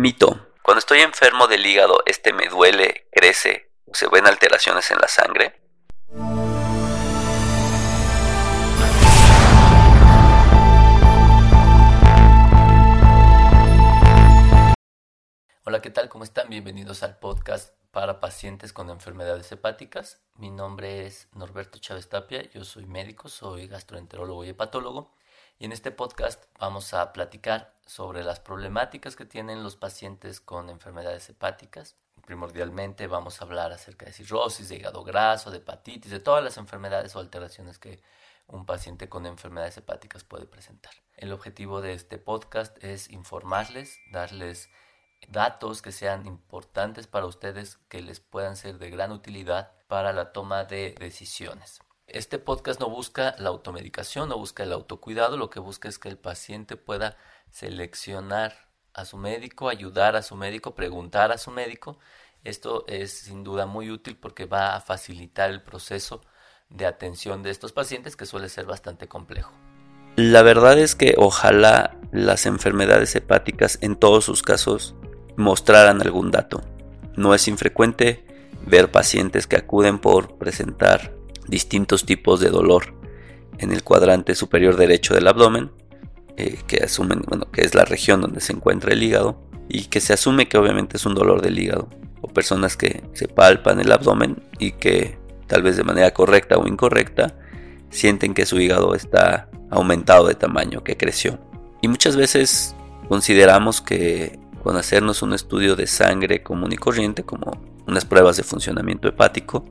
Mito. Cuando estoy enfermo del hígado, este me duele, crece, se ven alteraciones en la sangre. Hola, ¿qué tal? ¿Cómo están? Bienvenidos al podcast para pacientes con enfermedades hepáticas. Mi nombre es Norberto Chávez Tapia, yo soy médico, soy gastroenterólogo y hepatólogo. Y en este podcast vamos a platicar sobre las problemáticas que tienen los pacientes con enfermedades hepáticas. Primordialmente vamos a hablar acerca de cirrosis, de hígado graso, de hepatitis, de todas las enfermedades o alteraciones que un paciente con enfermedades hepáticas puede presentar. El objetivo de este podcast es informarles, darles datos que sean importantes para ustedes, que les puedan ser de gran utilidad para la toma de decisiones. Este podcast no busca la automedicación, no busca el autocuidado, lo que busca es que el paciente pueda seleccionar a su médico, ayudar a su médico, preguntar a su médico. Esto es sin duda muy útil porque va a facilitar el proceso de atención de estos pacientes que suele ser bastante complejo. La verdad es que ojalá las enfermedades hepáticas en todos sus casos mostraran algún dato. No es infrecuente ver pacientes que acuden por presentar distintos tipos de dolor en el cuadrante superior derecho del abdomen, eh, que asumen, bueno, que es la región donde se encuentra el hígado, y que se asume que obviamente es un dolor del hígado, o personas que se palpan el abdomen y que tal vez de manera correcta o incorrecta sienten que su hígado está aumentado de tamaño, que creció. Y muchas veces consideramos que con hacernos un estudio de sangre común y corriente, como unas pruebas de funcionamiento hepático,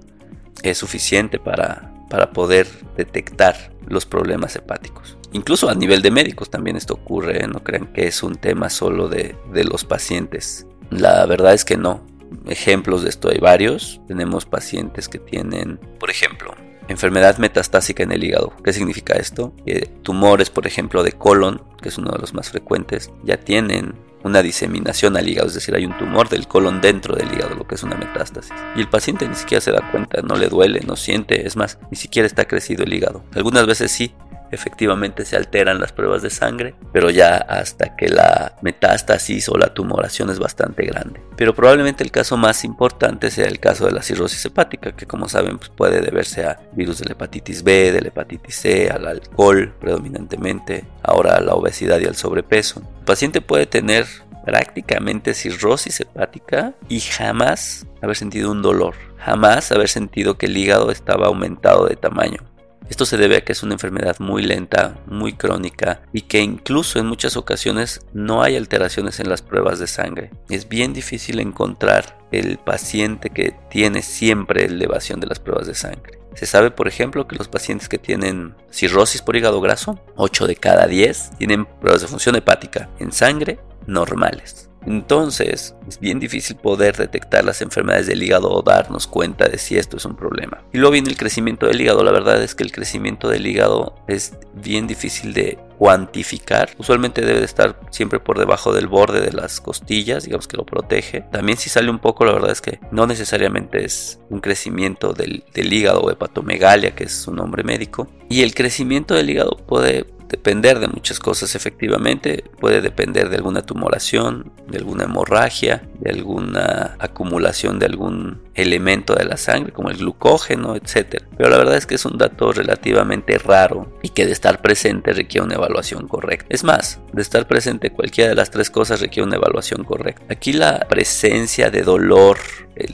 es suficiente para, para poder detectar los problemas hepáticos. Incluso a nivel de médicos también esto ocurre, ¿eh? no crean que es un tema solo de, de los pacientes. La verdad es que no. Ejemplos de esto hay varios. Tenemos pacientes que tienen, por ejemplo, enfermedad metastásica en el hígado. ¿Qué significa esto? Que tumores, por ejemplo, de colon, que es uno de los más frecuentes, ya tienen una diseminación al hígado, es decir, hay un tumor del colon dentro del hígado, lo que es una metástasis. Y el paciente ni siquiera se da cuenta, no le duele, no siente, es más, ni siquiera está crecido el hígado. Algunas veces sí, efectivamente se alteran las pruebas de sangre, pero ya hasta que la metástasis o la tumoración es bastante grande. Pero probablemente el caso más importante sea el caso de la cirrosis hepática, que como saben pues puede deberse a virus de la hepatitis B, de la hepatitis C, al alcohol predominantemente, ahora a la obesidad y al sobrepeso. El paciente puede tener prácticamente cirrosis hepática y jamás haber sentido un dolor, jamás haber sentido que el hígado estaba aumentado de tamaño. Esto se debe a que es una enfermedad muy lenta, muy crónica y que incluso en muchas ocasiones no hay alteraciones en las pruebas de sangre. Es bien difícil encontrar el paciente que tiene siempre elevación de las pruebas de sangre. Se sabe, por ejemplo, que los pacientes que tienen cirrosis por hígado graso, 8 de cada 10, tienen pruebas de función hepática en sangre normales. Entonces, es bien difícil poder detectar las enfermedades del hígado o darnos cuenta de si esto es un problema. Y luego viene el crecimiento del hígado. La verdad es que el crecimiento del hígado es bien difícil de cuantificar. Usualmente debe de estar siempre por debajo del borde de las costillas, digamos que lo protege. También si sale un poco, la verdad es que no necesariamente es un crecimiento del, del hígado o hepatomegalia, que es su nombre médico. Y el crecimiento del hígado puede depender de muchas cosas efectivamente, puede depender de alguna tumoración, de alguna hemorragia, de alguna acumulación de algún elemento de la sangre como el glucógeno, etc. Pero la verdad es que es un dato relativamente raro y que de estar presente requiere una evaluación correcta. Es más, de estar presente cualquiera de las tres cosas requiere una evaluación correcta. Aquí la presencia de dolor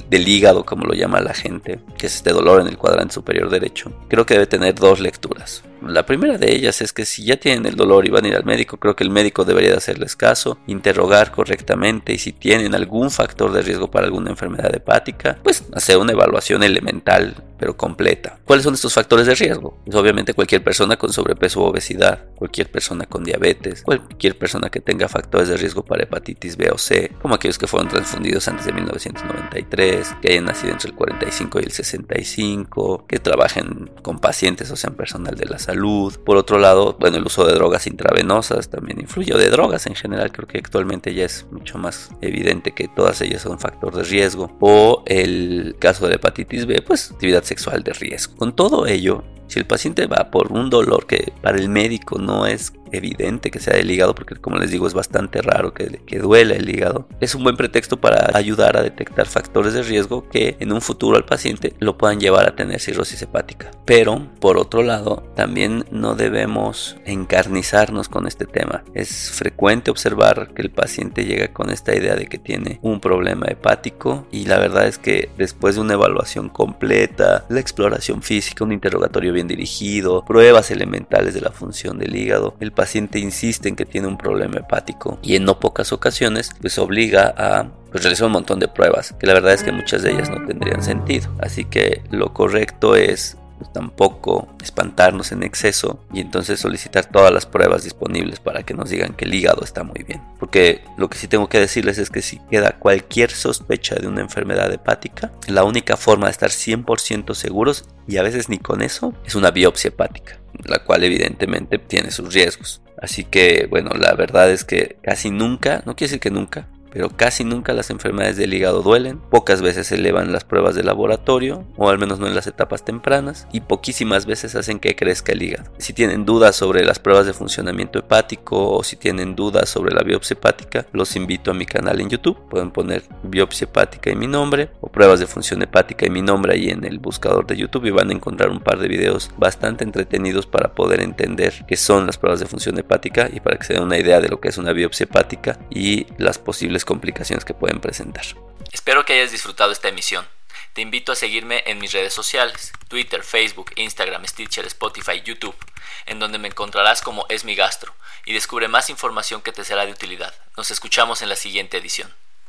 del hígado, como lo llama la gente, que es este dolor en el cuadrante superior derecho, creo que debe tener dos lecturas. La primera de ellas es que si ya tienen el dolor y van a ir al médico, creo que el médico debería de hacerles caso, interrogar correctamente y si tienen algún factor de riesgo para alguna enfermedad hepática, pues hacer una evaluación elemental pero completa. ¿Cuáles son estos factores de riesgo? Pues obviamente cualquier persona con sobrepeso o obesidad, cualquier persona con diabetes, cualquier persona que tenga factores de riesgo para hepatitis B o C, como aquellos que fueron transfundidos antes de 1993, que hayan nacido entre el 45 y el 65, que trabajen con pacientes o sean personal de la salud. Por otro lado, bueno, el uso de drogas intravenosas también influye, o de drogas en general, creo que actualmente ya es mucho más evidente que todas ellas son factor de riesgo. O el caso de hepatitis B, pues actividad sexual de riesgo. Con todo ello, si el paciente va por un dolor que para el médico no es evidente que sea del hígado, porque como les digo es bastante raro que, que duele el hígado, es un buen pretexto para ayudar a detectar factores de riesgo que en un futuro al paciente lo puedan llevar a tener cirrosis hepática. Pero, por otro lado, también no debemos encarnizarnos con este tema. Es frecuente observar que el paciente llega con esta idea de que tiene un problema hepático y la verdad es que después de una evaluación completa, la exploración física, un interrogatorio bien dirigido, pruebas elementales de la función del hígado, el paciente insiste en que tiene un problema hepático y en no pocas ocasiones pues obliga a pues, realizar un montón de pruebas, que la verdad es que muchas de ellas no tendrían sentido. Así que lo correcto es tampoco espantarnos en exceso y entonces solicitar todas las pruebas disponibles para que nos digan que el hígado está muy bien. Porque lo que sí tengo que decirles es que si queda cualquier sospecha de una enfermedad hepática, la única forma de estar 100% seguros, y a veces ni con eso, es una biopsia hepática, la cual evidentemente tiene sus riesgos. Así que, bueno, la verdad es que casi nunca, no quiere decir que nunca, pero casi nunca las enfermedades del hígado duelen, pocas veces se elevan las pruebas de laboratorio, o al menos no en las etapas tempranas, y poquísimas veces hacen que crezca el hígado. Si tienen dudas sobre las pruebas de funcionamiento hepático o si tienen dudas sobre la biopsia hepática, los invito a mi canal en YouTube, pueden poner biopsia hepática y mi nombre, o pruebas de función hepática y mi nombre ahí en el buscador de YouTube y van a encontrar un par de videos bastante entretenidos para poder entender qué son las pruebas de función hepática y para que se den una idea de lo que es una biopsia hepática y las complicaciones que pueden presentar. Espero que hayas disfrutado esta emisión. Te invito a seguirme en mis redes sociales, Twitter, Facebook, Instagram, Stitcher, Spotify, YouTube, en donde me encontrarás como Es mi Gastro y descubre más información que te será de utilidad. Nos escuchamos en la siguiente edición.